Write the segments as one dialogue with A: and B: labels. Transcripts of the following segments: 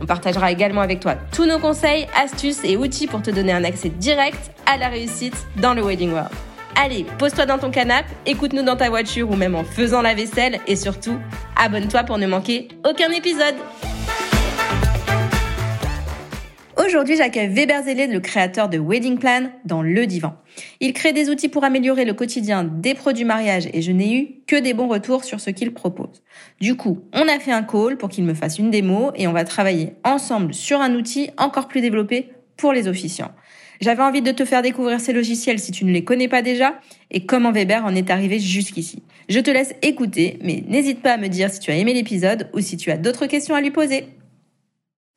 A: On partagera également avec toi tous nos conseils, astuces et outils pour te donner un accès direct à la réussite dans le Wedding World. Allez, pose-toi dans ton canapé, écoute-nous dans ta voiture ou même en faisant la vaisselle et surtout, abonne-toi pour ne manquer aucun épisode. Aujourd'hui, j'accueille Weber Zellé, le créateur de Wedding Plan, dans Le Divan. Il crée des outils pour améliorer le quotidien des produits mariage et je n'ai eu que des bons retours sur ce qu'il propose. Du coup, on a fait un call pour qu'il me fasse une démo et on va travailler ensemble sur un outil encore plus développé pour les officiants. J'avais envie de te faire découvrir ces logiciels si tu ne les connais pas déjà et comment Weber en est arrivé jusqu'ici. Je te laisse écouter, mais n'hésite pas à me dire si tu as aimé l'épisode ou si tu as d'autres questions à lui poser.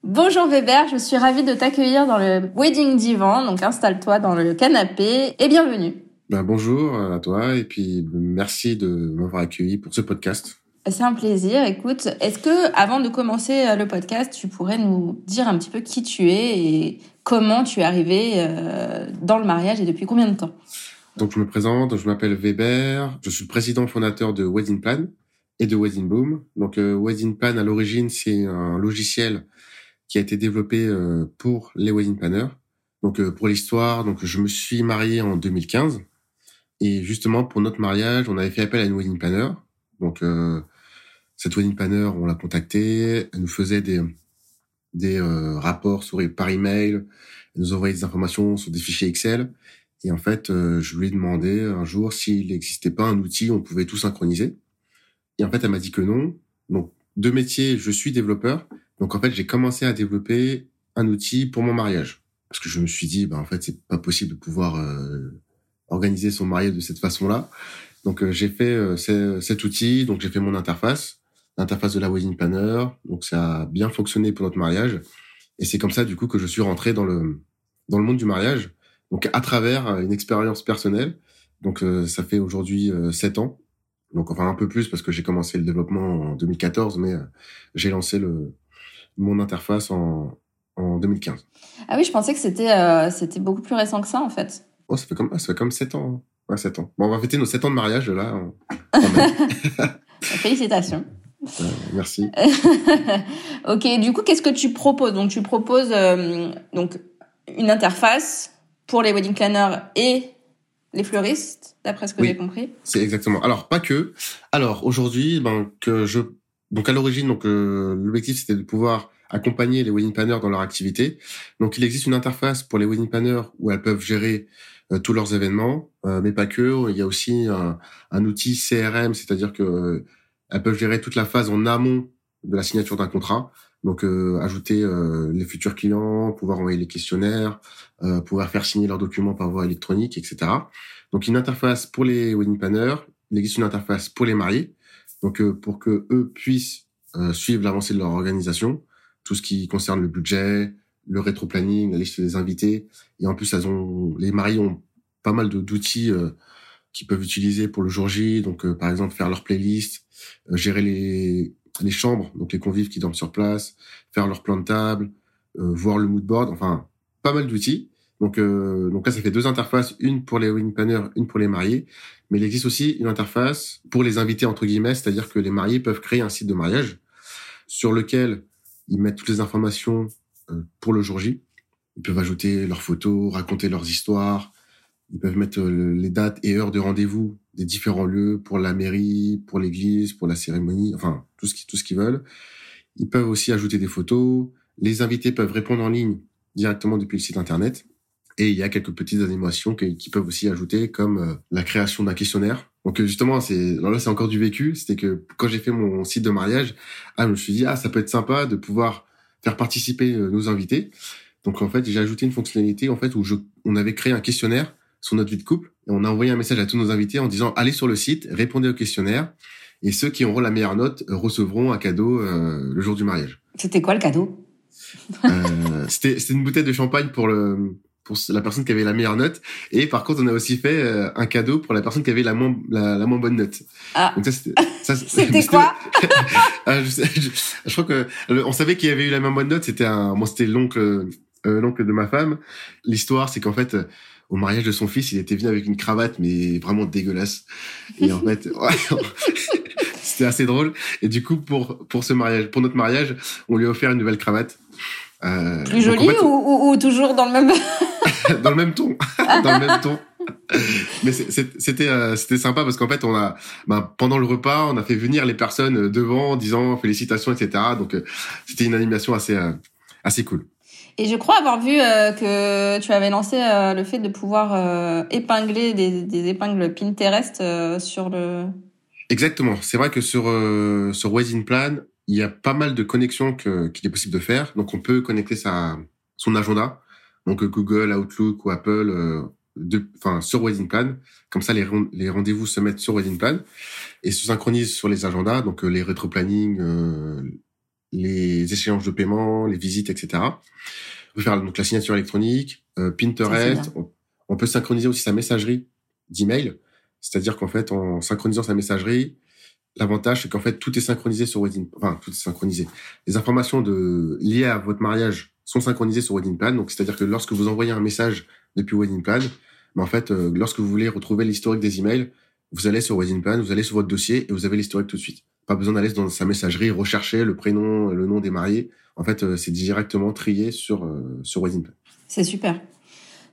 A: Bonjour Weber, je suis ravie de t'accueillir dans le Wedding Divan, donc installe-toi dans le canapé et bienvenue.
B: Ben bonjour à toi et puis merci de m'avoir accueilli pour ce podcast.
A: C'est un plaisir. Écoute, est-ce que avant de commencer euh, le podcast, tu pourrais nous dire un petit peu qui tu es et comment tu es arrivé euh, dans le mariage et depuis combien de temps?
B: Donc je me présente, je m'appelle Weber, je suis le président fondateur de Wedding Plan et de Wedding Boom. Donc euh, Wedding Plan à l'origine c'est un logiciel qui a été développé euh, pour les wedding planners. Donc euh, pour l'histoire, donc je me suis marié en 2015 et justement pour notre mariage, on avait fait appel à une wedding planner. Donc euh, cette wedding planner, on l'a contactée, elle nous faisait des des rapports sur par email, elle nous envoyait des informations sur des fichiers Excel. Et en fait, je lui ai demandé un jour s'il n'existait pas un outil où on pouvait tout synchroniser. Et en fait, elle m'a dit que non. Donc, de métier, je suis développeur, donc en fait, j'ai commencé à développer un outil pour mon mariage parce que je me suis dit, bah en fait, c'est pas possible de pouvoir euh, organiser son mariage de cette façon-là. Donc euh, j'ai fait euh, cet outil, donc j'ai fait mon interface, l'interface de la wedding planner. Donc ça a bien fonctionné pour notre mariage et c'est comme ça du coup que je suis rentré dans le dans le monde du mariage. Donc à travers une expérience personnelle. Donc ça fait aujourd'hui sept ans. Donc enfin un peu plus parce que j'ai commencé le développement en 2014, mais j'ai lancé le mon interface en, en 2015.
A: Ah oui, je pensais que c'était euh, c'était beaucoup plus récent que ça en fait.
B: Oh, ça fait comme ça fait comme 7 ans. Hein. Ouais, 7 ans. Bon, on va fêter nos 7 ans de mariage là.
A: Félicitations.
B: Euh, merci.
A: ok, du coup, qu'est-ce que tu proposes? Donc, tu proposes euh, donc une interface pour les wedding planners et les fleuristes, d'après ce que j'ai compris?
B: C'est exactement. Alors, pas que. Alors, aujourd'hui, ben, que je donc à l'origine, donc euh, l'objectif c'était de pouvoir accompagner les wedding planners dans leur activité. Donc il existe une interface pour les wedding planners où elles peuvent gérer euh, tous leurs événements, euh, mais pas que. Il y a aussi un, un outil CRM, c'est-à-dire que elles peuvent gérer toute la phase en amont de la signature d'un contrat. Donc ajouter les futurs clients, pouvoir envoyer les questionnaires, pouvoir faire signer leurs documents par voie électronique, etc. Donc une interface pour les wedding planners. Il existe une interface pour les mariés donc euh, pour que eux puissent euh, suivre l'avancée de leur organisation, tout ce qui concerne le budget, le rétro-planning, la liste des invités, et en plus elles ont les mariés ont pas mal d'outils euh, qu'ils peuvent utiliser pour le jour J, donc par exemple faire leur playlist, gérer les les chambres, donc les convives qui dorment sur place, faire leur plan de table, voir le mood board, enfin pas mal d'outils. Donc, euh, donc là, ça fait deux interfaces, une pour les wedding planners, une pour les mariés. Mais il existe aussi une interface pour les invités entre guillemets, c'est-à-dire que les mariés peuvent créer un site de mariage sur lequel ils mettent toutes les informations euh, pour le jour J. Ils peuvent ajouter leurs photos, raconter leurs histoires. Ils peuvent mettre euh, les dates et heures de rendez-vous des différents lieux pour la mairie, pour l'église, pour la cérémonie, enfin tout ce qui tout ce qu'ils veulent. Ils peuvent aussi ajouter des photos. Les invités peuvent répondre en ligne directement depuis le site internet. Et il y a quelques petites animations qui, peuvent aussi ajouter, comme euh, la création d'un questionnaire. Donc euh, justement, c'est là c'est encore du vécu. C'était que quand j'ai fait mon site de mariage, ah, je me suis dit ah ça peut être sympa de pouvoir faire participer euh, nos invités. Donc en fait, j'ai ajouté une fonctionnalité en fait où je, on avait créé un questionnaire sur notre vie de couple et on a envoyé un message à tous nos invités en disant allez sur le site, répondez au questionnaire et ceux qui auront la meilleure note recevront un cadeau le jour du mariage.
A: C'était quoi le cadeau?
B: Euh, c'était c'était une bouteille de champagne pour le pour la personne qui avait la meilleure note. Et par contre, on a aussi fait euh, un cadeau pour la personne qui avait la moins la, la moins bonne note.
A: Ah.
B: Donc ça c'était
A: quoi?
B: Ah, je, je- je crois que le- on savait qu'il y avait eu la même bonne note. C'était un, moi c'était l'oncle, euh, l'oncle de ma femme. L'histoire, c'est qu'en fait, euh, au mariage de son fils, il était venu avec une cravate, mais vraiment dégueulasse. Et en fait, c'était assez drôle. Et du coup, pour pour ce mariage, pour notre mariage, on lui a offert une nouvelle cravate. Euh,
A: Plus
B: donc, en
A: joli
B: fait,
A: ou, ou, ou toujours dans le même
B: dans le même ton, dans le même ton. Mais c'était euh, c'était sympa parce qu'en fait on a ben, pendant le repas on a fait venir les personnes devant en disant félicitations etc. Donc euh, c'était une animation assez euh, assez cool.
A: Et je crois avoir vu que tu avais lancé le fait de pouvoir épingler des, des épingles Pinterest sur le.
B: Exactement. C'est vrai que sur sur Wedding Plan il y a pas mal de connexions qu'il est possible de faire. Donc on peut connecter sa son agenda donc euh, Google Outlook ou Apple euh, enfin sur Wedding Plan. Comme ça les ren- les rendez-vous se mettent sur Wedding Plan et se synchronisent sur les agendas donc euh, les rétro-planning, euh, les échéances de paiement, les visites, etc. On peut faire donc la signature électronique, euh,
A: Ça,
B: Pinterest. on peut synchroniser aussi sa messagerie d'email, c'est-à-dire qu'en fait, en synchronisant sa messagerie, l'avantage c'est qu'en fait tout est synchronisé sur Wedding, enfin tout est synchronisé. Les informations de liées à votre mariage sont synchronisées sur Wedding Plan, donc c'est-à-dire que lorsque vous envoyez un message depuis Wedding Plan, mais en fait, euh, lorsque vous voulez retrouver l'historique des emails, vous allez sur Wedding Plan, vous allez sur votre dossier et vous avez l'historique tout de suite. Pas besoin d'aller dans sa messagerie rechercher le prénom, le nom des mariés. En fait, euh, c'est directement trié sur euh, sur Wedding Plan.
A: C'est super.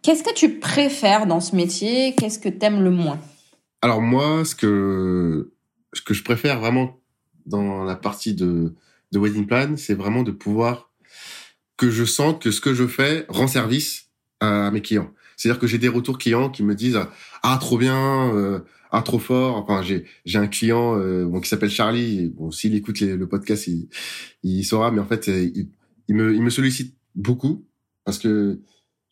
A: Qu'est-ce que tu préfères dans ce métier? Qu'est-ce que t'aimes le moins?
B: Alors moi, ce que ce que je préfère vraiment dans la partie de de Wedding Plan, c'est vraiment de pouvoir que je sente que ce que je fais rend service à mes clients. C'est-à-dire que j'ai des retours clients qui me disent ah trop bien, euh, ah trop fort. Enfin j'ai j'ai un client euh, bon qui s'appelle Charlie. Bon s'il écoute le podcast, il il saura. Mais en fait euh, il, me il me sollicite beaucoup parce que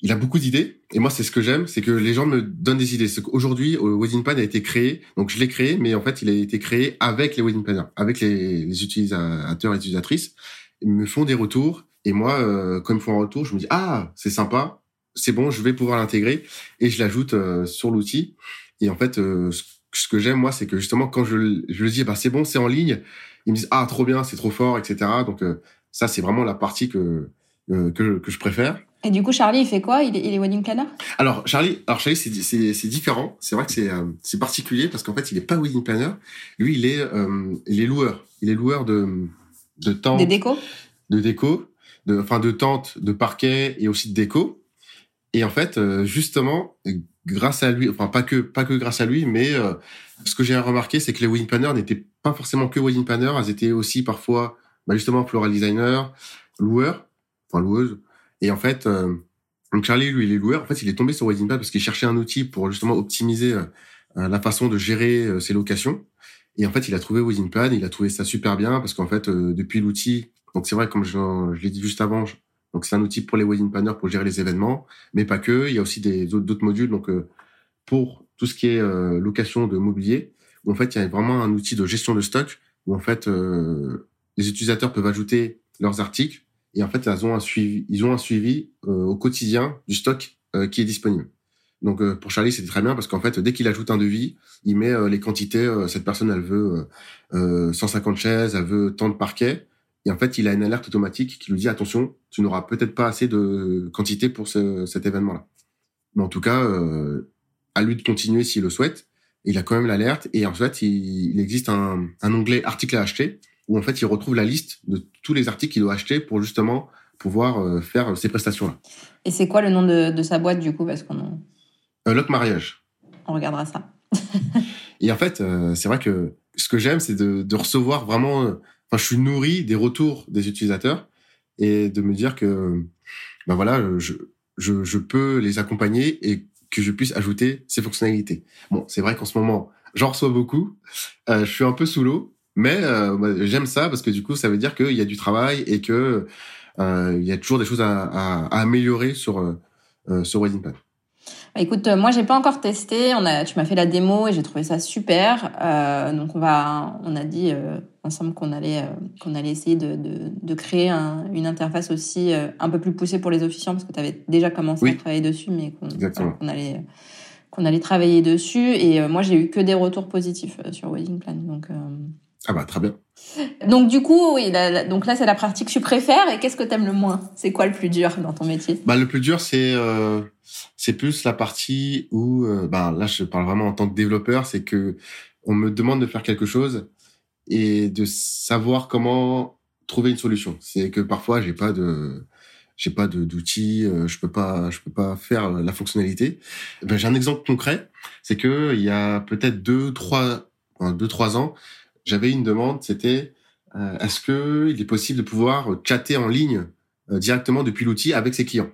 B: il a beaucoup d'idées et moi c'est ce que j'aime, c'est que les gens me donnent des idées. Euh, Wedding Plan a été créé, donc je l'ai créé, mais en fait il a été créé avec les Wedding Planners, avec les, les utilisateurs et utilisatrices. Ils me font des retours et moi euh, quand ils me font un retour, je me dis ah c'est sympa, c'est bon, je vais pouvoir l'intégrer et je l'ajoute euh, sur l'outil. Et en fait euh, ce, que j'aime moi c'est que justement quand je, le- je le dis bah c'est bon c'est en ligne, ils me disent ah trop bien c'est trop fort etc. Donc euh, ça c'est vraiment la partie que euh, que, que je préfère.
A: Et du coup, Charlie, il fait quoi? Il est, il est wedding planner?
B: Alors Charlie, alors Charlie c'est c'est c'est différent. C'est vrai que c'est euh, c'est particulier parce qu'en fait il est pas wedding planner. Lui il est euh, il est loueur. Il est loueur de de tentes,
A: Des décos?
B: De déco, de enfin de tentes, de parquet et aussi de déco. Et en fait euh, justement grâce à lui, enfin pas que pas que grâce à lui, mais euh, ce que j'ai remarqué c'est que les wedding n'étaient pas forcément que wedding planners, elles étaient aussi parfois bah, justement floral designer, loueur, enfin loueuse. Et en fait euh, donc Charlie, lui, il est loueur. En fait, il est tombé sur Wedding parce qu'il cherchait un outil pour justement optimiser euh, euh, la façon de gérer euh, ses locations. Et en fait, il a trouvé Wedding. Il a trouvé ça super bien parce qu'en fait, depuis l'outil, donc c'est vrai, comme je, je l'ai dit juste avant, je- donc c'est un outil pour les wedding planners pour gérer les événements, mais pas que. Il y a aussi des autres d'autres modules. Donc euh, pour tout ce qui est euh, location de mobilier, où en fait, il y a vraiment un outil de gestion de stock où en fait euh, les utilisateurs peuvent ajouter leurs articles et en fait, elles ont un suivi, ils ont un suivi euh, au quotidien du stock euh, qui est disponible. Donc euh, pour Charlie, c'était très bien parce qu'en fait, dès qu'il ajoute un devis, il met les quantités. cette personne, elle veut euh, euh, 150 chaises, elle veut tant de parquets. Et en fait, il a une alerte automatique qui lui dit attention, tu n'auras peut-être pas assez de quantité pour ce, cet événement-là. Mais en tout cas, euh, à lui de continuer s'il le souhaite. Il a quand même l'alerte et en fait, il, il existe un, un onglet articles à acheter où en fait, il retrouve la liste de tous les articles qu'il doit acheter pour justement pouvoir euh, faire ces prestations-là.
A: Et c'est quoi le nom de, de sa boîte, du coup Parce qu'on
B: Euh, Lock mariage.
A: on regardera ça.
B: Et en fait, euh, c'est vrai que ce que j'aime, c'est de, de recevoir vraiment. Je suis nourri des retours des utilisateurs et de me dire que, ben voilà, je, je, je peux les accompagner et que je puisse ajouter ces fonctionnalités. Bon, c'est vrai qu'en ce moment, j'en reçois beaucoup. Euh, je suis un peu sous l'eau, mais euh, j'aime ça parce que du coup, ça veut dire qu'il y a du travail et que euh, il y a toujours des choses à, à, à améliorer sur euh, sur Wedding.
A: Bah, écoute, euh, moi j'ai pas encore testé. On a, tu m'as fait la démo et j'ai trouvé ça super. Euh, donc on va, on a dit, euh, ensemble qu'on allait qu'on allait essayer de, de, créer une interface aussi un peu plus poussée pour les officiants parce que tu avais déjà commencé à travailler dessus, mais qu'on allait qu'on allait travailler dessus. Et moi, j'ai eu que des retours positifs sur Wedding Plan. Donc
B: ah bah très bien.
A: Donc du coup, oui, donc là c'est la pratique que tu préfères. Et qu'est-ce que t'aimes le moins? C'est quoi le plus dur dans ton métier?
B: Bah le plus dur c'est euh, c'est plus la partie où euh, bah là je parle vraiment en tant que développeur, c'est que on me demande de faire quelque chose et de savoir comment trouver une solution. C'est que parfois j'ai pas de j'ai pas d'outils, euh, je peux pas je peux pas faire la fonctionnalité. Ben, j'ai un exemple concret, c'est que il y a peut-être deux trois deux trois ans j'avais une demande, c'était euh, est-ce que il est possible de pouvoir chatter en ligne euh, directement depuis l'outil avec ses clients?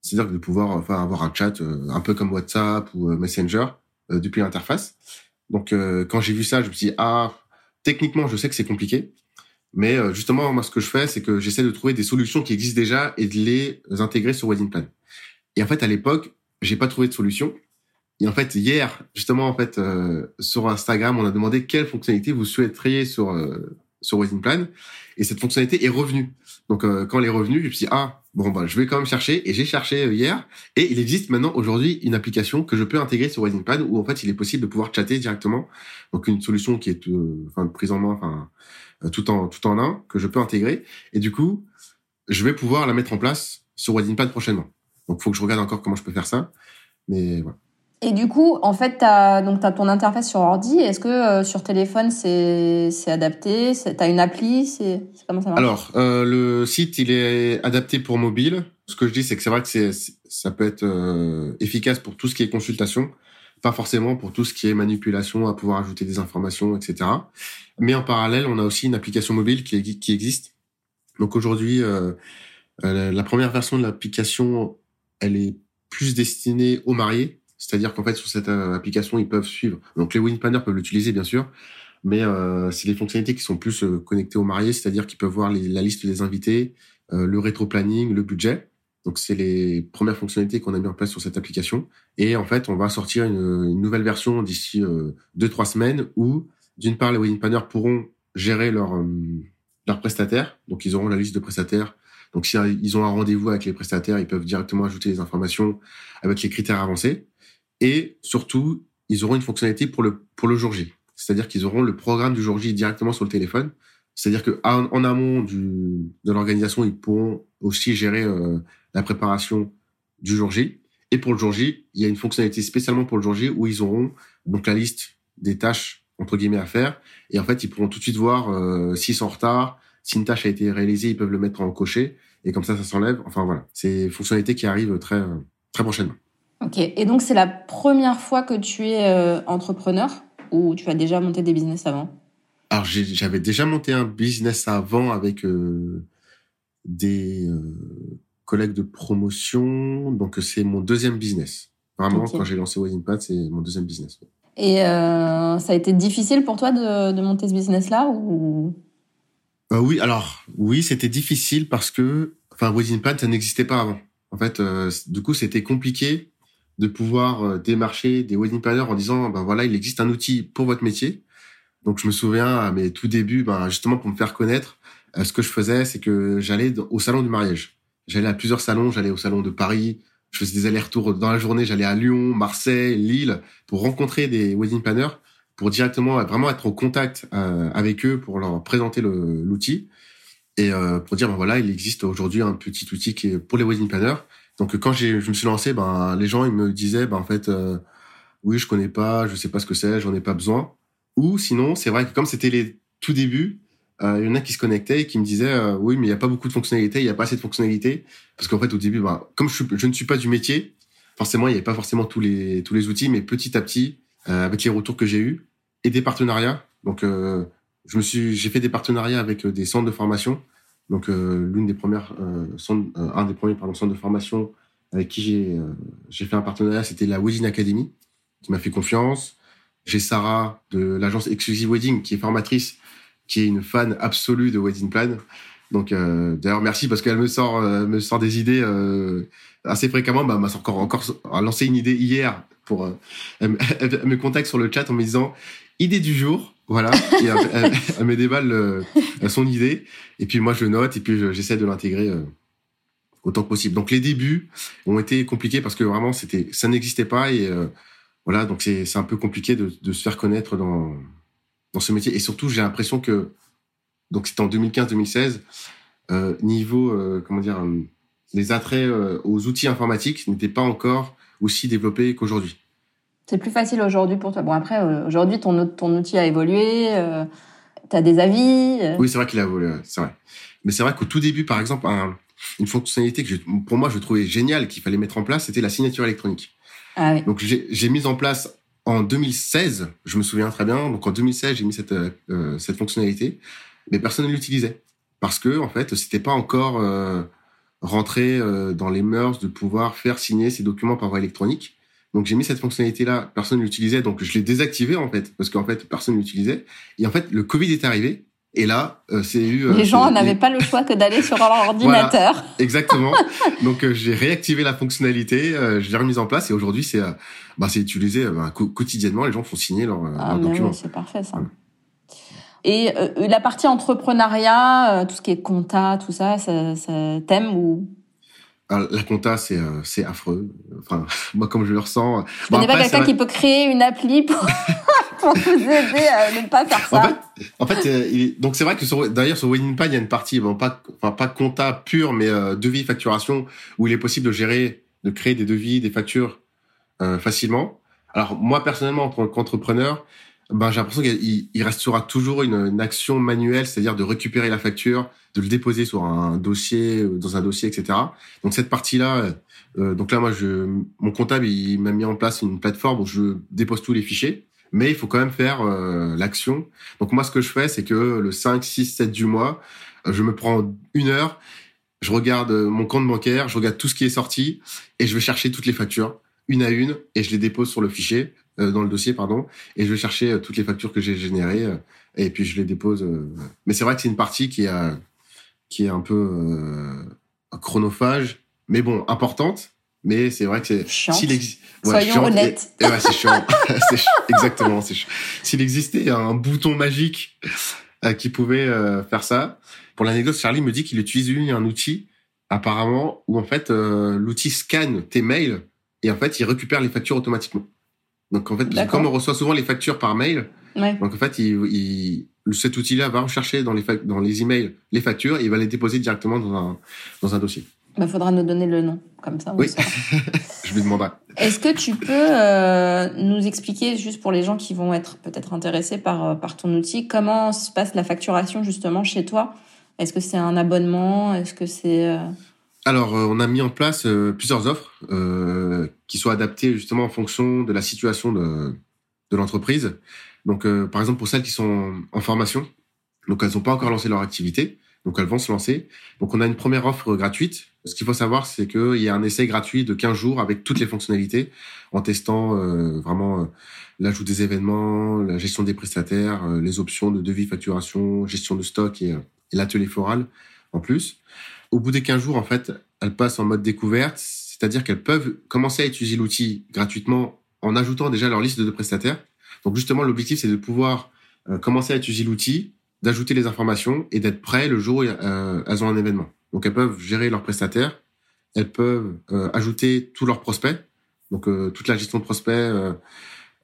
B: C'est-à-dire de pouvoir enfin avoir un chat euh, un peu comme WhatsApp ou Messenger depuis l'interface. Donc quand j'ai vu ça, je me suis dit ah techniquement je sais que c'est compliqué, mais justement moi ce que je fais c'est que j'essaie de trouver des solutions qui existent déjà et de les intégrer sur Wedding Plan. Et en fait à l'époque j'ai pas trouvé de solution et en fait, hier, justement, en fait, euh, sur Instagram, on a demandé quelle fonctionnalité vous souhaiteriez sur euh, sur Wedding Plan, et cette fonctionnalité est revenue. Donc, euh, quand elle est revenue, je me suis dit ah bon bah je vais quand même chercher, et j'ai cherché hier, et il existe maintenant aujourd'hui une application que je peux intégrer sur Wedding Plan où en fait il est possible de pouvoir chatter directement. Donc une solution qui est enfin prise en main, enfin tout en tout en un que je peux intégrer, et du coup je vais pouvoir la mettre en place sur Wedding Plan prochainement. Donc, faut que je regarde encore comment je peux faire ça, mais voilà.
A: Et du coup, en fait, tu as, as ton interface sur ordi. Est-ce que euh, sur téléphone, c'est adapté? Tu as une appli? C'est
B: Comment ça marche? Alors, euh, le site, il est adapté pour mobile. Ce que je dis, c'est que c'est vrai que c'est ça peut être euh, efficace pour tout ce qui est consultation, pas forcément pour tout ce qui est manipulation, à pouvoir ajouter des informations, etc. Mais en parallèle, on a aussi une application mobile qui, qui existe. Donc aujourd'hui, euh, la première version de l'application, elle est plus destinée aux mariés c'est-à-dire qu'en fait, sur cette euh, application, ils peuvent suivre. Donc, les wedding planners peuvent l'utiliser, bien sûr, mais euh, c'est les fonctionnalités qui sont plus euh, connectées aux mariés, c'est-à-dire qu'ils peuvent voir la liste des invités, euh, le rétro-planning, le budget. Donc, c'est les premières fonctionnalités qu'on a mis en place sur cette application. Et en fait, on va sortir une, nouvelle version d'ici deux, trois semaines où, d'une part, les wedding planners pourront gérer leur, leurs prestataires. Donc, ils auront la liste de prestataires donc, si ont un rendez-vous avec les prestataires, ils peuvent directement ajouter les informations avec les critères avancés. Et surtout, ils auront une fonctionnalité pour le, pour le jour J. C'est-à-dire qu'ils auront le programme du jour J directement sur le téléphone. C'est-à-dire que en, amont du, de l'organisation, ils pourront aussi gérer euh, la préparation du jour J. Et pour le jour J, il y a une fonctionnalité spécialement pour le jour J où ils auront donc la liste des tâches entre guillemets à faire. Et en fait, ils pourront tout de suite voir euh, s'ils sont en retard, si une tâche a été réalisée, ils peuvent le mettre en coché. Et comme ça, ça s'enlève. Enfin voilà, c'est une fonctionnalité qui arrive très très prochainement.
A: Ok, et donc c'est la première fois que tu es euh, entrepreneur ou tu as déjà monté des business avant?
B: Alors j'avais déjà monté un business avant avec euh, des euh, collègues de promotion, donc c'est mon deuxième business. Vraiment, quand j'ai lancé Pad, c'est mon deuxième business.
A: Et ça a été difficile pour toi de, de monter ce business-là ou?
B: Oui, alors oui, c'était difficile parce que, enfin, Pad, ça n'existait pas avant. En fait, du coup, c'était compliqué de pouvoir euh, démarcher des wedding planners en disant ben voilà il existe un outil pour votre métier. Donc je me souviens à mes tout débuts ben justement pour me faire connaître euh, ce que je faisais c'est que j'allais au salon du mariage. J'allais à plusieurs salons. J'allais au salon de Paris. Je faisais des allers-retours dans la journée. J'allais à Lyon Marseille Lille pour rencontrer des wedding planners pour directement vraiment être au contact euh, avec eux pour leur présenter l'outil. Et pour dire ben voilà il existe aujourd'hui un petit outil qui est pour les wedding planners donc quand je me suis lancé, ben les gens ils me disaient, ben en fait, euh, oui je connais pas, je sais pas ce que c'est, j'en ai pas besoin. Ou sinon, c'est vrai que comme c'était les tout débuts, euh, il y en a qui se connectaient et qui me disaient, euh, oui mais il y a pas beaucoup de fonctionnalités, il y a pas assez de fonctionnalités, parce qu'en fait au début, ben, comme je, ne suis pas du métier, forcément il y avait pas forcément tous les tous les outils, mais petit à petit, avec les retours que j'ai eus et des partenariats, donc je me suis, j'ai fait des partenariats avec des centres de formation donc euh, l'une des premières euh, centres, euh, un des premiers pardon, centres de formation avec qui j'ai j'ai fait un partenariat, c'était la Wedding Academy qui m'a fait confiance. J'ai Sarah de l'agence Exclusive Wedding qui est formatrice, qui est une fan absolue de Wedding Plan. Donc d'ailleurs merci parce qu'elle me sort me sort des idées assez fréquemment. Bah, m'a encore encore lancé une idée hier pour elle, me contacte sur le chat en me disant idée du jour Voilà, et elle, elle, me déballe son idée, et puis moi je note, et puis j'essaie de l'intégrer autant que possible. Donc les débuts ont été compliqués parce que vraiment c'était ça n'existait pas. Et voilà. Donc c'est un peu compliqué de, de se faire connaître dans dans ce métier. Et surtout j'ai l'impression que donc c'était en 2015-2016 euh, niveau euh, comment dire les attraits euh, aux outils informatiques n'étaient pas encore aussi développés qu'aujourd'hui.
A: C'est plus facile aujourd'hui pour toi. Bon après aujourd'hui ton ton outil a évolué, tu as des avis.
B: Oui, c'est vrai qu'il a évolué, c'est vrai. Mais c'est vrai qu'au tout début par exemple un, une fonctionnalité que pour moi je trouvais géniale qu'il fallait mettre en place, c'était la signature électronique.
A: Ah oui.
B: Donc j'ai mis en place en 2016, je me souviens très bien. Donc en 2016, j'ai mis cette euh, cette fonctionnalité, mais personne ne l'utilisait parce que en fait, c'était pas encore euh, rentré euh, dans les mœurs de pouvoir faire signer ces documents par voie électronique. Donc j'ai mis cette fonctionnalité là, personne ne l'utilisait, donc je l'ai désactivé en fait parce qu'en fait personne ne l'utilisait. Et en fait, le Covid est arrivé et là, euh, c'est eu.
A: Euh, les gens n'avaient pas le choix que d'aller sur leur ordinateur.
B: exactement. Donc euh, j'ai réactivé la fonctionnalité, je l'ai remise en place et aujourd'hui c'est bah, c'est utilisé bah, quotidiennement. Les gens font signer leurs
A: ah,
B: documents.
A: c'est parfait ça. Et la partie entrepreneuriat, tout ce qui est compta, tout ça, ça, ça t'aime ou
B: la compta, c'est c'est affreux. Enfin, moi, comme je le ressens.
A: Je connais pas quelqu'un qui peut créer une appli pour pour vous aider à ne pas faire
B: ça. En fait, euh, donc c'est vrai que d'ailleurs sur WeddingPad, il y a une partie, bon pas, enfin pas compta pure, mais euh, devis facturation où il est possible de gérer, de créer des devis, des factures euh, facilement. Alors moi personnellement en tant qu'entrepreneur, ben j'ai l'impression qu'il il restera toujours une, une action manuelle, c'est-à-dire de récupérer la facture, de le déposer sur un dossier, dans un dossier, etc. Donc cette partie-là, euh, donc là moi je, mon comptable il m'a mis en place une plateforme où je dépose tous les fichiers mais il faut quand même faire euh, l'action. Donc moi, ce que je fais, c'est que le 5, 6, 7 du mois, euh, je me prends une heure, je regarde euh, mon compte bancaire, je regarde tout ce qui est sorti, et je vais chercher toutes les factures, une à une, et je les dépose sur le fichier, dans le dossier, pardon, et je vais chercher toutes les factures que j'ai générées, et puis je les dépose. Mais c'est vrai que c'est une partie qui est, qui est un peu chronophage, mais bon, importante, mais c'est vrai que c'est
A: s'il existe soyons honnêtes.
B: et, ouais, c'est chiant. Exactement c'est s'il existait un bouton magique euh, qui pouvait euh, faire ça. Pour l'anecdote Charlie me dit qu'il utilise un outil apparemment où en fait euh, l'outil scanne tes mails et en fait il récupère les factures automatiquement donc en fait comme on reçoit souvent les factures par mail
A: ouais.
B: donc en fait il, il cet outil-là va rechercher dans les dans les emails les factures et il va les déposer directement dans un dans un dossier
A: il bah, faudra nous donner le nom, comme ça.
B: oui, je lui demanderai.
A: Est-ce que tu peux euh, nous expliquer, juste pour les gens qui vont être peut-être intéressés par, euh, par ton outil, comment se passe la facturation justement chez toi? Est-ce que c'est un abonnement? Est-ce que c'est... Euh...
B: Alors, euh, on a mis en place euh, plusieurs offres qui sont adaptées justement en fonction de la situation de, l'entreprise. Donc, par exemple, pour celles qui sont en formation, donc elles n'ont pas encore lancé leur activité, donc elles vont se lancer. Donc on a une première offre gratuite. Ce qu'il faut savoir, c'est qu'il y a un essai gratuit de 15 jours avec toutes les fonctionnalités, en testant euh, vraiment euh, l'ajout des événements, la gestion des prestataires, euh, les options de devis, facturation, gestion de stock et, et l'atelier floral en plus. Au bout des 15 jours, en fait, elles passent en mode découverte, c'est-à-dire qu'elles peuvent commencer à utiliser l'outil gratuitement en ajoutant déjà leur liste de prestataires. Donc justement, l'objectif, c'est de pouvoir commencer à utiliser l'outil d'ajouter les informations et d'être prêts le jour où euh, elles ont un événement. Donc elles peuvent gérer leurs prestataires, elles peuvent euh, ajouter tous leurs prospects, donc euh, toute la gestion de prospects, euh,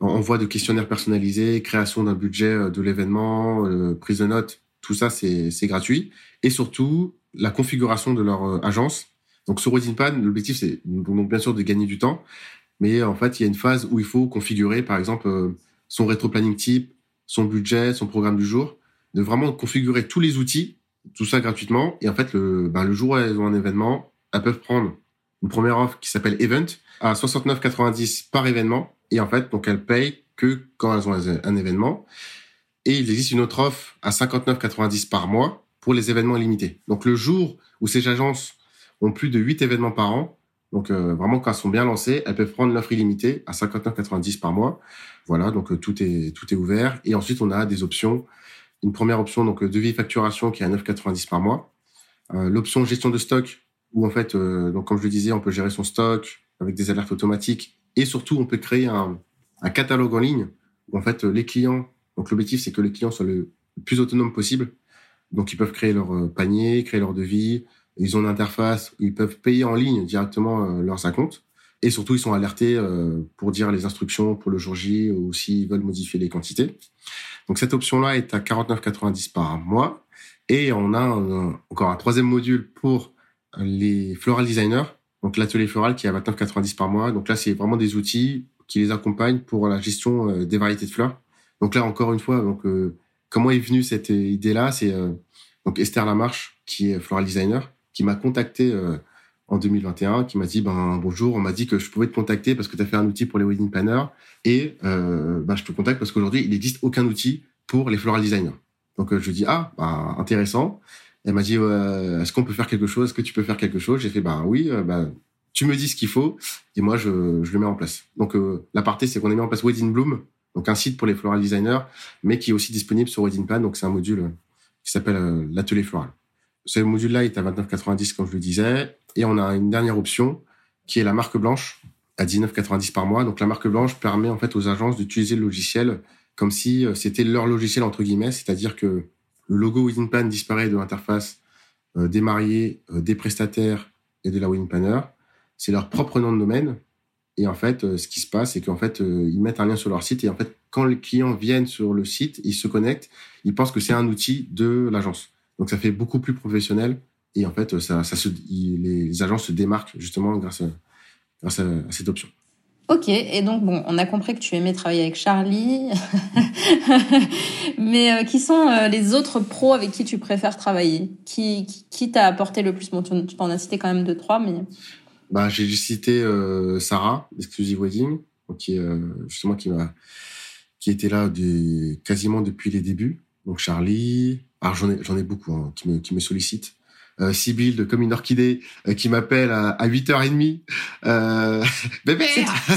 B: envoi de questionnaires personnalisés, création d'un budget de l'événement, prise de notes, tout ça c'est gratuit. Et surtout la configuration de leur agence. Donc sur WeddingPad, l'objectif c'est donc bien sûr de gagner du temps, mais en fait il y a une phase où il faut configurer par exemple son rétro-planning type, son budget, son programme du jour de vraiment configurer tous les outils, tout ça gratuitement. Et en fait, le, ben, le jour où elles ont un événement, elles peuvent prendre une première offre qui s'appelle Event à 69,90 par événement. Et en fait, donc elles payent que quand elles ont un événement. Et il existe une autre offre à 59,90 par mois pour les événements limités. Donc le jour où ces agences ont plus de 8 événements par an, donc euh, vraiment quand elles sont bien lancées, elles peuvent prendre l'offre illimitée à 59,90 par mois. Voilà, donc euh, tout est tout est ouvert. Et ensuite on a des options une première option, donc euh, devis facturation qui est à 9,90 par mois. L'option gestion de stock, où en fait, donc comme je le disais, on peut gérer son stock avec des alertes automatiques et surtout on peut créer un, un catalogue en ligne où en fait les clients Donc l'objectif, c'est que les clients soient le plus autonomes possible. Donc ils peuvent créer leur euh, panier, créer leur devis. Ils ont une interface ils peuvent payer en ligne directement euh, leurs acomptes. Et surtout, ils sont alertés euh, pour dire les instructions pour le jour J ou s'ils veulent modifier les quantités. Donc cette option-là est à 49,90 par mois. Et on a encore un troisième module pour les floral designers. Donc l'atelier floral qui est à 29,90 par mois. Donc là, c'est vraiment des outils qui les accompagnent pour la gestion des variétés de fleurs. Donc là, encore une fois, donc comment est venue cette idée-là? C'est donc Esther Lamarche, qui est floral designer, qui m'a contacté en 2021 qui m'a dit ben bonjour, on m'a dit que je pouvais te contacter parce que tu as fait un outil pour les wedding planners et euh, ben, je te contacte parce qu'aujourd'hui il n'existe aucun outil pour les floral designers. Donc euh, je dis ah ben, intéressant. Elle m'a dit est-ce qu'on peut faire quelque chose? Est-ce que tu peux faire quelque chose? J'ai fait ben oui, euh, ben tu me dis ce qu'il faut et moi je, je le mets en place. Donc euh, la partie c'est qu'on a mis en place Wedding Bloom, donc un site pour les floral designers, mais qui est aussi disponible sur Wedding Plan. Donc c'est un module qui s'appelle l'atelier floral. Ce module-là est à 29,90 comme je le disais. Et on a une dernière option qui est la marque blanche à 19,90 par mois. Donc la marque blanche permet en fait aux agences d'utiliser le logiciel comme si euh, c'était leur logiciel entre guillemets, c'est-à-dire que le logo Wedding Plan disparaît de l'interface euh, des mariés, euh, des prestataires et de la Wedding Planner. C'est leur propre nom de domaine. Et en fait, ce qui se passe, c'est qu'en fait, ils mettent un lien sur leur site et en fait, quand les clients viennent sur le site, ils se connectent, ils pensent que c'est un outil de l'agence. Donc ça fait beaucoup plus professionnel et en fait, ça, ça se, les agences se démarquent justement grâce à, grâce à, cette option.
A: Ok, et donc bon, on a compris que tu aimais travailler avec Charlie, mais euh, qui sont euh, les autres pros avec qui tu préfères travailler? Qui, qui, t'a apporté le plus? Bon, tu t'en as cité quand même deux, trois, mais...
B: Bah, j'ai cité euh, Sarah, d'Exclusive Wedding, qui justement qui m'a qui était là des, quasiment depuis les débuts. Donc Charlie, alors j'en ai j'en ai beaucoup hein, qui me qui me sollicitent. Euh, Sibyl comme une orchidée euh, qui m'appelle à, à 8h30 euh, bébé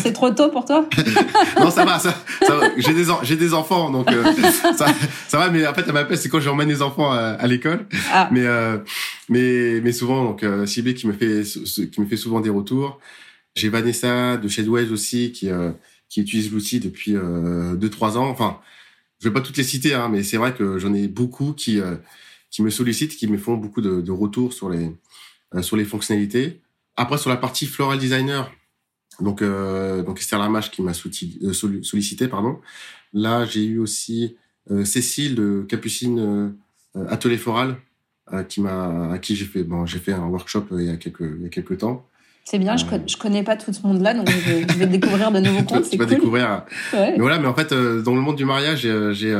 A: c'est trop tôt pour toi?
B: Non ça va ça, va. J'ai des j'ai des enfants donc euh, ça, ça va mais en fait elle m'appelle c'est quand j'emmène les enfants à, l'école. Ah. mais mais mais souvent donc Sibyl qui me fait qui me fait souvent des retours. J'ai Vanessa de Shadways aussi qui qui utilise l'outil depuis euh, 2-3 ans enfin je vais pas toutes les citer hein, mais c'est vrai que j'en ai beaucoup qui qui me sollicitent, qui me font beaucoup de, de retours sur les euh, sur les fonctionnalités. Après sur la partie floral designer, donc euh, donc Esther Lamache qui m'a euh, sollicité pardon. Là j'ai eu aussi euh, Cécile de Capucine Atelier Floral qui m'a à qui j'ai fait bon j'ai fait un workshop il y a quelques il y a quelques temps.
A: C'est bien, je, je connais pas tout ce monde-là, donc je vais, découvrir de nouveaux comptes.
B: tu vas découvrir. Ouais. Mais voilà, mais en fait, dans le monde du mariage, j'ai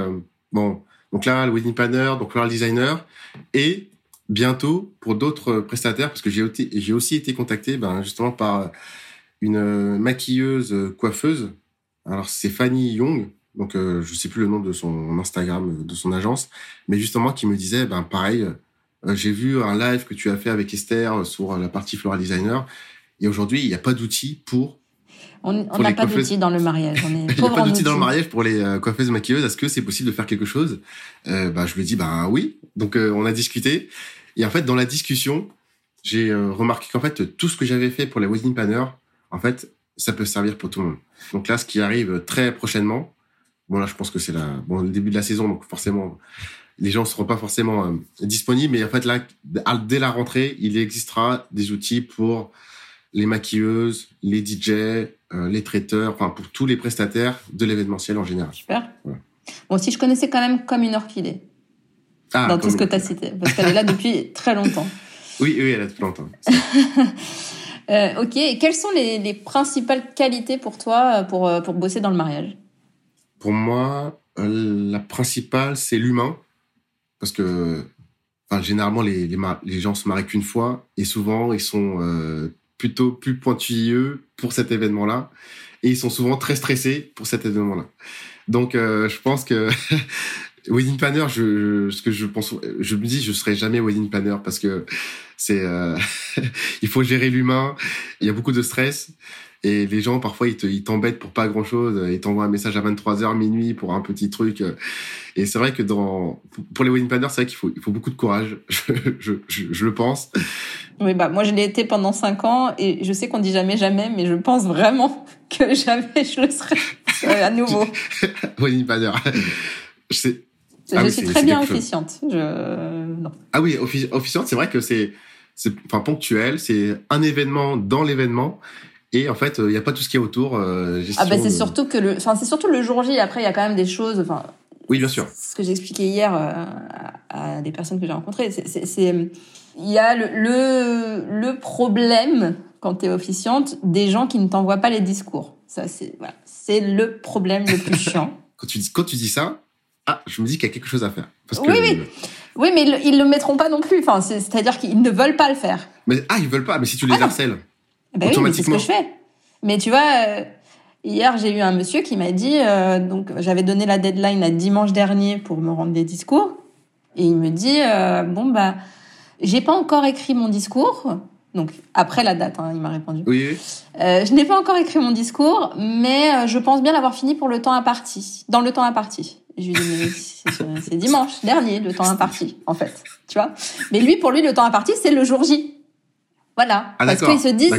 B: bon, donc là, le wedding planner, donc le designer, et bientôt pour d'autres prestataires, parce que j'ai j'ai aussi été contacté, ben justement par une maquilleuse coiffeuse. Alors c'est Fanny Young, donc euh, je sais plus le nom de son Instagram de son agence, mais justement qui me disait, ben pareil, euh, j'ai vu un live que tu as fait avec Esther sur la partie floral designer, et aujourd'hui il n'y a pas d'outils pour
A: on n'a pas d'outils dans le mariage.
B: On est Il n'y a pas d'outils dans le mariage pour les euh, coiffeuses maquilleuses. Est-ce que c'est possible de faire quelque chose? Euh, bah, Je lui ai dit, bah oui. Donc euh, on a discuté. Et en fait, dans la discussion, j'ai euh, remarqué qu'en fait, tout ce que j'avais fait pour les wedding planners, en fait, ça peut servir pour tout le monde. Donc là, ce qui arrive très prochainement, bon là, je pense que c'est la, bon, le début de la saison, donc forcément, les gens ne seront pas forcément disponibles. Mais en fait, là, dès la rentrée, il existera des outils pour les maquilleuses, les DJ, euh, les traiteurs, enfin pour tous les prestataires de l'événementiel en général.
A: Super. Bon, si je connaissais quand même comme une orchidée ah, dans tout ce que tu as cité, parce qu'elle est là depuis très longtemps.
B: Oui, oui, elle est depuis longtemps.
A: euh, ok, et quelles sont les, les, principales qualités pour toi euh, pour, euh, pour bosser dans le mariage?
B: Pour moi, la principale, c'est l'humain. Parce que enfin, généralement, les, les, les gens se marient qu'une fois et souvent, ils sont plutôt plus pointilleux pour cet événement-là. Et ils sont souvent très stressés pour cet événement-là. Donc, euh, je pense que wedding planner, je, ce que je pense, je me dis, je serai jamais wedding planner parce que c'est, euh, il faut gérer l'humain. Il y a beaucoup de stress. Et les gens, parfois, ils t'embêtent pour pas grand chose. Ils t'envoient un message à 23h, minuit pour un petit truc. Et c'est vrai que dans, pour les wedding planners, c'est vrai qu'il faut, il faut beaucoup de courage. Je, je, je, le pense.
A: Oui, bah, moi, je l'ai été pendant 5 ans et je sais qu'on dit jamais jamais, mais je pense vraiment que jamais je le serai à nouveau.
B: wedding planner. Je sais.
A: je
B: Ah oui,
A: suis très bien officiante. Je... Non.
B: Ah oui, offi- officiante, c'est vrai que c'est, c'est, enfin, ponctuel, c'est un événement dans l'événement. Et en fait, il n'y a pas tout ce qu'il y a autour. euh,
A: Ah bah c'est surtout que le, enfin c'est surtout le jour J. Après il y a quand même des choses. Enfin
B: Oui, bien sûr.
A: ce que j'expliquais hier euh, à, à des personnes que j'ai rencontrées, c'est, il y a le, le, le problème quand tu es officiante des gens qui ne t'envoient pas les discours. Ça c'est voilà, c'est le problème le plus chiant.
B: Quand tu dis, quand tu dis ça, ah, je me dis qu'il y a quelque chose à faire. Parce que,
A: Oui, oui. Oui, mais ils, le- ils le mettront pas non plus. Enfin, c'est, c'est-à-dire qu'ils ne veulent pas le faire.
B: Mais, ah, ils veulent pas. Mais si tu les
A: Ah
B: harcèles.
A: Eh Ben oui, c'est ce que je fais. Mais tu vois, euh, hier j'ai eu un monsieur qui m'a dit, euh, donc j'avais donné la deadline à dimanche dernier pour me rendre des discours, et il me dit, euh, bon bah, j'ai pas encore écrit mon discours. Donc après la date, hein, il m'a répondu.
B: Oui, oui.
A: Euh, je n'ai pas encore écrit mon discours, mais je pense bien l'avoir fini pour le temps imparti, dans le temps imparti. Je lui dis mais c'est c'est dimanche dernier le temps imparti en fait, tu vois? Mais lui pour lui le temps imparti c'est le jour J. Voilà,
B: Ah,
A: parce qu'ils se disent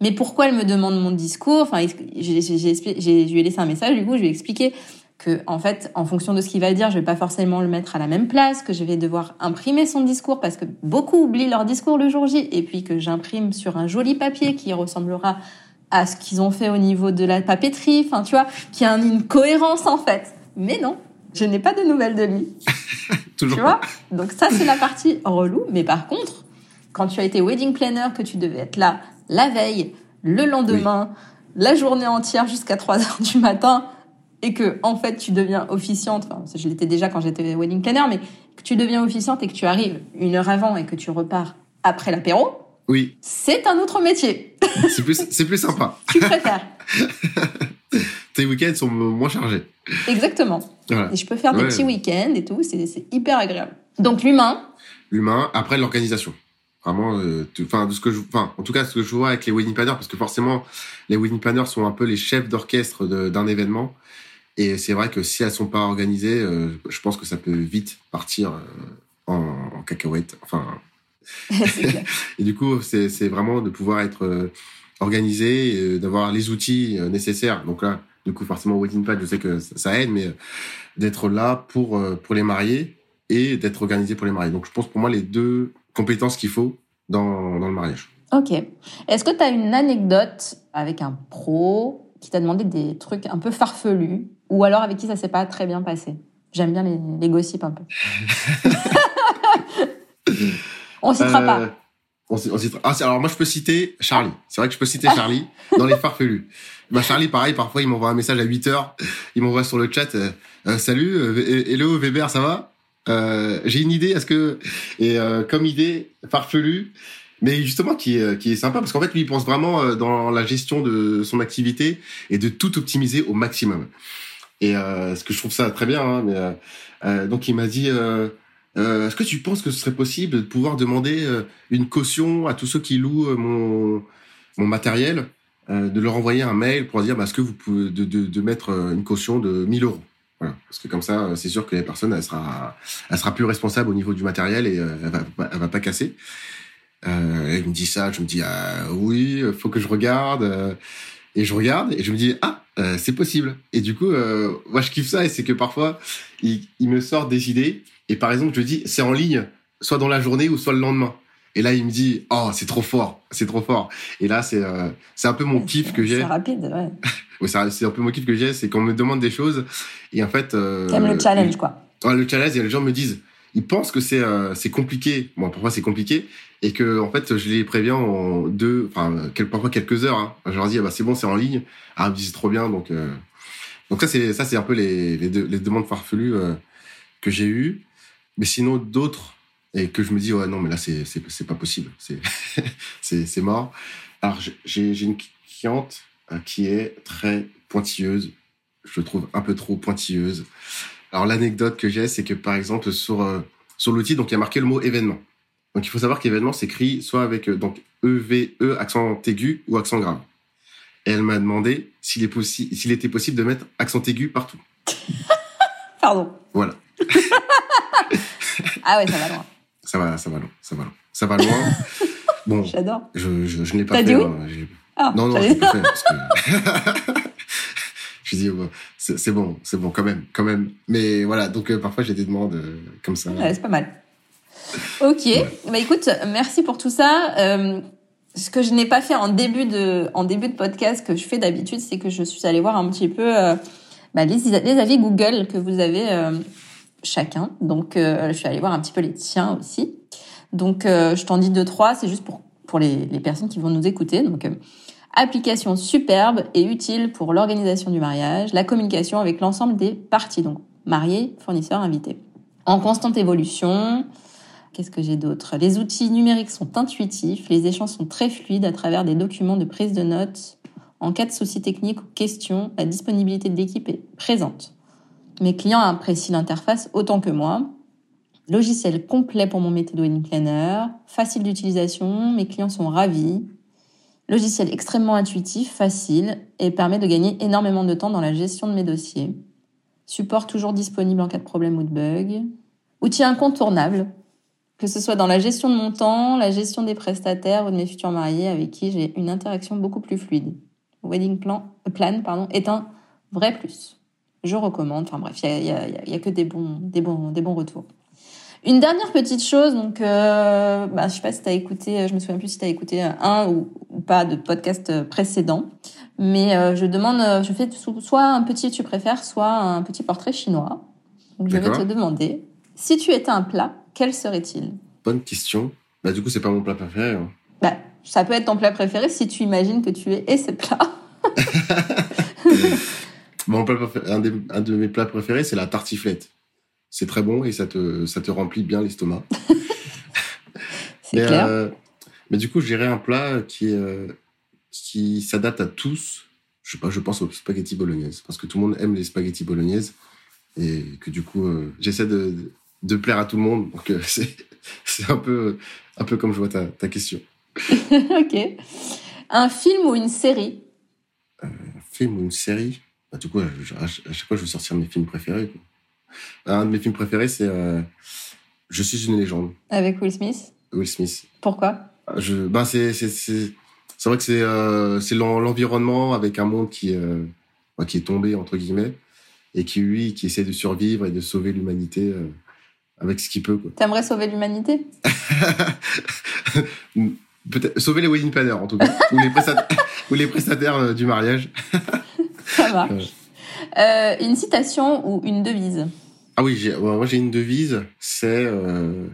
A: mais pourquoi elle me demande mon discours? Enfin, j'ai, j'ai, j'ai expli- j'ai- je lui ai laissé un message, du coup, je lui ai expliqué que, en fait, en fonction de ce qu'il va dire, je vais pas forcément le mettre à la même place, que je vais devoir imprimer son discours parce que beaucoup oublient leur discours le jour J, et puis que j'imprime sur un joli papier qui ressemblera à ce qu'ils ont fait au niveau de la papeterie, enfin, tu vois, qui a une cohérence, en fait. Mais non, je n'ai pas de nouvelles de lui.
B: Toujours.
A: Tu vois? Donc ça, c'est la partie relou. Mais par contre, quand tu as été wedding planner, que tu devais être là la veille, le lendemain, la journée entière jusqu'à 3 heures du matin, et que en fait tu deviens officiante, enfin je l'étais déjà quand j'étais wedding planner, mais que tu deviens officiante et que tu arrives une heure avant et que tu repars après l'apéro,
B: Oui,
A: c'est un autre métier.
B: c'est plus, c'est plus sympa.
A: tu préfères.
B: Tes week-ends sont moins chargés.
A: Exactement.
B: Voilà.
A: Et je peux faire des petits week-ends et tout, c'est hyper agréable. Donc l'humain,
B: L'humain, après l'organisation. Vraiment, euh, enfin, de ce que je, enfin, en tout cas, ce que je vois avec les wedding planners, parce que forcément, les wedding planners sont un peu les chefs d'orchestre d'un événement. Et c'est vrai que si elles sont pas organisées, euh, je pense que ça peut vite partir euh, en, en cacahuète. Enfin, et du coup, c'est c'est vraiment de pouvoir être organisé, d'avoir les outils nécessaires. Donc là, du coup, forcément, wedding plan, je sais que ça, aide, mais d'être là pour pour les mariés et d'être organisé pour les mariés. Donc, je pense pour moi les deux compétences qu'il faut dans dans le mariage.
A: Ok. Est-ce que tu as une anecdote avec un pro qui t'a demandé des trucs un peu farfelus ou alors avec qui ça s'est pas très bien passé? J'aime bien les, les gossips un peu. On citera
B: Euh,
A: pas.
B: On, cit- on citera- Ah, alors moi je peux citer Charlie. C'est vrai que je peux citer Charlie dans les farfelus. Bah Charlie pareil, parfois il m'envoie un message à 8 heures, il m'envoie sur le chat euh, Euh, salut euh, hello Weber, ça va? Euh, J'ai une idée, est-ce que et euh, comme idée farfelue mais justement qui est, qui est sympa parce qu'en fait lui il pense vraiment euh, dans la gestion de son activité et de tout optimiser au maximum. Et euh, ce que je trouve ça très bien hein, mais euh, euh, donc il m'a dit euh, euh, est-ce que tu penses que ce serait possible de pouvoir demander euh, une caution à tous ceux qui louent euh, mon, mon matériel, euh, de leur envoyer un mail pour dire bah, est-ce que vous pouvez de, de, de mettre euh, une caution de 1000 euros? Parce que comme ça, euh, c'est sûr que la personne, elle sera, elle sera plus responsable au niveau du matériel et euh, elle, va, elle va pas casser. Euh, il me dit ça, je me dis ah, oui, faut que je regarde. euh, et je regarde et je me dis ah c'est possible. Et du coup, moi je kiffe ça et c'est que parfois il, il me sort des idées et par exemple je dis c'est en ligne, soit dans la journée ou soit le lendemain. Et là il me dit oh c'est trop fort, c'est trop fort. Et là c'est euh, c'est un peu mon kiff que j'ai.
A: C'est rapide, ouais.
B: C'est un peu mon kiff que j'ai, c'est qu'on me demande des choses et en fait. Euh,
A: T'aimes le challenge, quoi.
B: Ouais, le challenge, et les gens me disent, ils pensent que c'est euh, c'est compliqué. Bon, parfois c'est compliqué et que en fait je les préviens en deux, enfin parfois quelques heures. Hein. Je leur dis ah bah c'est bon, c'est en ligne. Ah ils me disent trop bien donc euh, donc ça c'est ça c'est un peu les les, deux- les demandes farfelues que j'ai eues. Mais sinon d'autres et que je me dis ouais non mais là c'est c'est c'est pas possible, c'est c'est c'est mort. Alors j'ai- j'ai une cliente euh, qui est très pointilleuse. Je trouve un peu trop pointilleuse. Alors l'anecdote que j'ai, c'est que par exemple sur euh, sur l'outil, donc il y a marqué le mot événement. Donc il faut savoir qu'événement s'écrit soit avec euh, donc E V E accent aigu ou accent grave. Et elle m'a demandé s'il est possible s'il était possible de mettre accent aigu partout.
A: Pardon.
B: Voilà.
A: Ah ouais, ça va loin.
B: Ça va ça va loin, ça va loin. Ça va loin. Bon,
A: J'adore.
B: je je, je ne l'ai pas fait. hein,
A: Ah,
B: Non non, pas fait je dis bon, c'est bon, c'est bon quand même, quand même. Mais voilà, donc euh, parfois j'ai des demandes euh, comme ça.
A: Ouais, c'est pas mal. Ok, bah écoute, merci pour tout ça. Euh, ce que je n'ai pas fait en début de en début de podcast que je fais d'habitude, c'est que je suis allée voir un petit peu bah, les, les, avis Google que vous avez chacun. Donc je suis allée voir un petit peu les tiens aussi. Donc je t'en dis deux trois, c'est juste pour pour les, les personnes qui vont nous écouter. Donc application superbe et utile pour l'organisation du mariage, la communication avec l'ensemble des parties, donc mariés, fournisseurs, invités. En constante évolution, qu'est-ce que j'ai d'autre? Les outils numériques sont intuitifs, les échanges sont très fluides à travers des documents de prise de notes. En cas de soucis techniques ou questions, la disponibilité de l'équipe est présente. Mes clients apprécient l'interface autant que moi. Logiciel complet pour mon méthode wedding planner, facile d'utilisation, mes clients sont ravis. Logiciel extrêmement intuitif, facile et permet de gagner énormément de temps dans la gestion de mes dossiers. Support toujours disponible en cas de problème ou de bug. Outil incontournable, que ce soit dans la gestion de mon temps, la gestion des prestataires ou de mes futurs mariés avec qui j'ai une interaction beaucoup plus fluide. Wedding plan, plan pardon, est un vrai plus. Je recommande. Enfin bref, il y a, que des bons, des bons, des bons retours. Une dernière petite chose, donc euh, bah, je sais pas si tu as écouté, je me souviens plus si tu as écouté un ou, pas de podcast précédent, mais euh, je demande, je fais soit un petit tu préfères, soit un petit portrait chinois. Donc je vais te demander, si tu étais un plat, quel serait-il?
B: Bonne question. Bah du coup c'est pas mon plat préféré. Hein.
A: Bah ça peut être ton plat préféré si tu imagines que tu es et ce plat.
B: mon plat un, un de mes plats préférés c'est la tartiflette c'est très bon et ça te, ça te remplit bien l'estomac.
A: c'est clair.
B: Euh, mais du coup, je dirais un plat qui, euh, qui s'adapte à tous. Je, je pense aux spaghettis bolognaises parce que tout le monde aime les spaghettis bolognaises et que du coup, euh, j'essaie de, de, plaire à tout le monde. Donc, c'est, c'est un peu, un peu comme je vois ta, ta question.
A: ok. Un film ou une série?
B: Un film ou une série? Bah, Du coup, à, chaque fois, je vais sortir mes films préférés. Quoi. Un de mes films préférés, c'est euh, Je suis une légende.
A: Avec Will Smith
B: Will Smith.
A: Pourquoi?
B: Je, bah c'est, vrai que c'est, euh, l'environnement avec un monde qui, euh, bah, qui est tombé, entre guillemets, et qui, lui, qui essaie de survivre et de sauver l'humanité avec ce qu'il peut.
A: T'aimerais sauver l'humanité?
B: Peut-être sauver les wedding planners, en tout cas, ou, les prestataires, ou les prestataires du mariage.
A: Ça marche. une citation ou une devise
B: ah oui, moi j'ai une devise, c'est euh,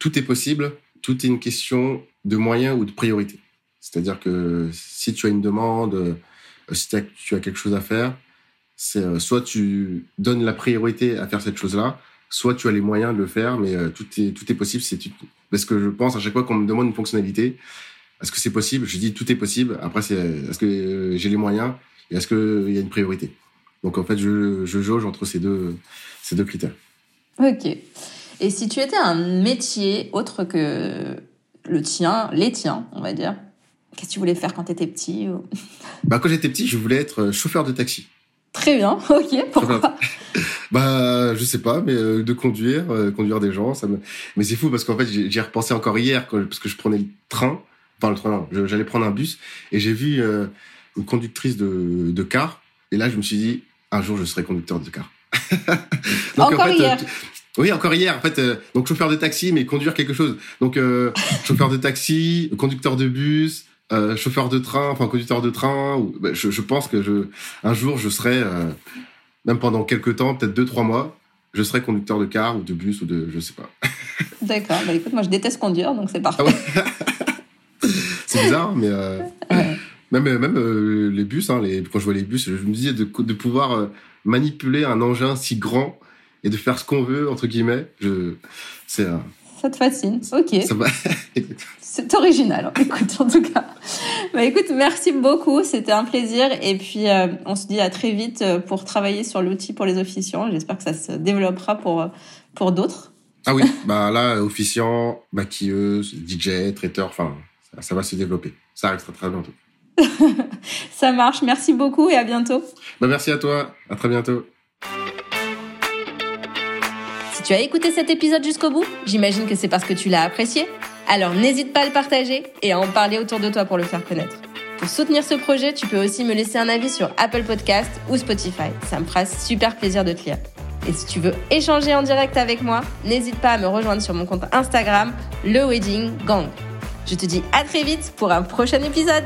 B: tout est possible, tout est une question de moyens ou de priorité. C'est-à-dire que si tu as une demande, euh, si tu as quelque chose à faire, c'est euh, soit tu donnes la priorité à faire cette chose-là, soit tu as les moyens de le faire, mais tout est tout est possible. C'est parce que je pense à chaque fois qu'on me demande une fonctionnalité, est-ce que c'est possible? Je dis tout est possible. Après, c'est est-ce que j'ai les moyens? Et est-ce qu'il y a une priorité? Donc en fait, je, je jauge entre ces deux ces deux critères.
A: Ok. Et si tu étais un métier autre que le tien, les tiens, on va dire, qu'est-ce que tu voulais faire quand tu étais petit
B: bah, Quand j'étais petit, je voulais être euh, chauffeur de taxi.
A: Très bien, ok. Pourquoi
B: Bah, je sais pas, mais euh, de conduire, euh, conduire des gens, ça me. Mais c'est fou parce qu'en fait, j'y ai repensé encore hier, parce que je prenais le train, enfin le train, j'allais prendre un bus, et j'ai vu une conductrice de, de car, et là, je me suis dit, un jour, je serai conducteur de car.
A: donc, encore hier.
B: Euh, oui, encore hier. En fait, euh, donc chauffeur de taxi, mais conduire quelque chose. Donc euh, chauffeur de taxi, conducteur de bus, chauffeur de train, enfin conducteur de train. Ou, bah, je, je, pense que je, un jour, je serai, même pendant quelques temps, peut-être deux trois mois, je serai conducteur de car ou de bus ou de, je sais pas.
A: D'accord. Bah écoute, moi je déteste conduire, donc c'est parfait.
B: Ah c'est bizarre, mais. Même, même les bus, hein, les, quand je vois les bus, je me disais de, de pouvoir manipuler un engin si grand et de faire ce qu'on veut entre guillemets. Je, c'est
A: ça te fascine, ok. c'est original, écoute, en tout cas. Bah, écoute, merci beaucoup, c'était un plaisir. Et puis, euh, on se dit à très vite euh, pour travailler sur l'outil pour les officiants. J'espère que ça se développera pour, euh, pour d'autres.
B: Ah oui, bah là, officiants, maquilleuse, DJ, traiteur, enfin, ça, ça, va se développer. Ça arrive très, très bientôt.
A: Ça marche. Merci beaucoup et à bientôt.
B: Bah, merci à toi. À très bientôt.
C: Si tu as écouté cet épisode jusqu'au bout, j'imagine que c'est parce que tu l'as apprécié. Alors n'hésite pas à le partager et à en parler autour de toi pour le faire connaître.
A: Pour soutenir ce projet, tu peux aussi me laisser un avis sur Apple Podcast ou Spotify. Ça me fera super plaisir de te lire. Et si tu veux échanger en direct avec moi, n'hésite pas à me rejoindre sur mon compte Instagram, le Wedding Gang. Je te dis à très vite pour un prochain épisode.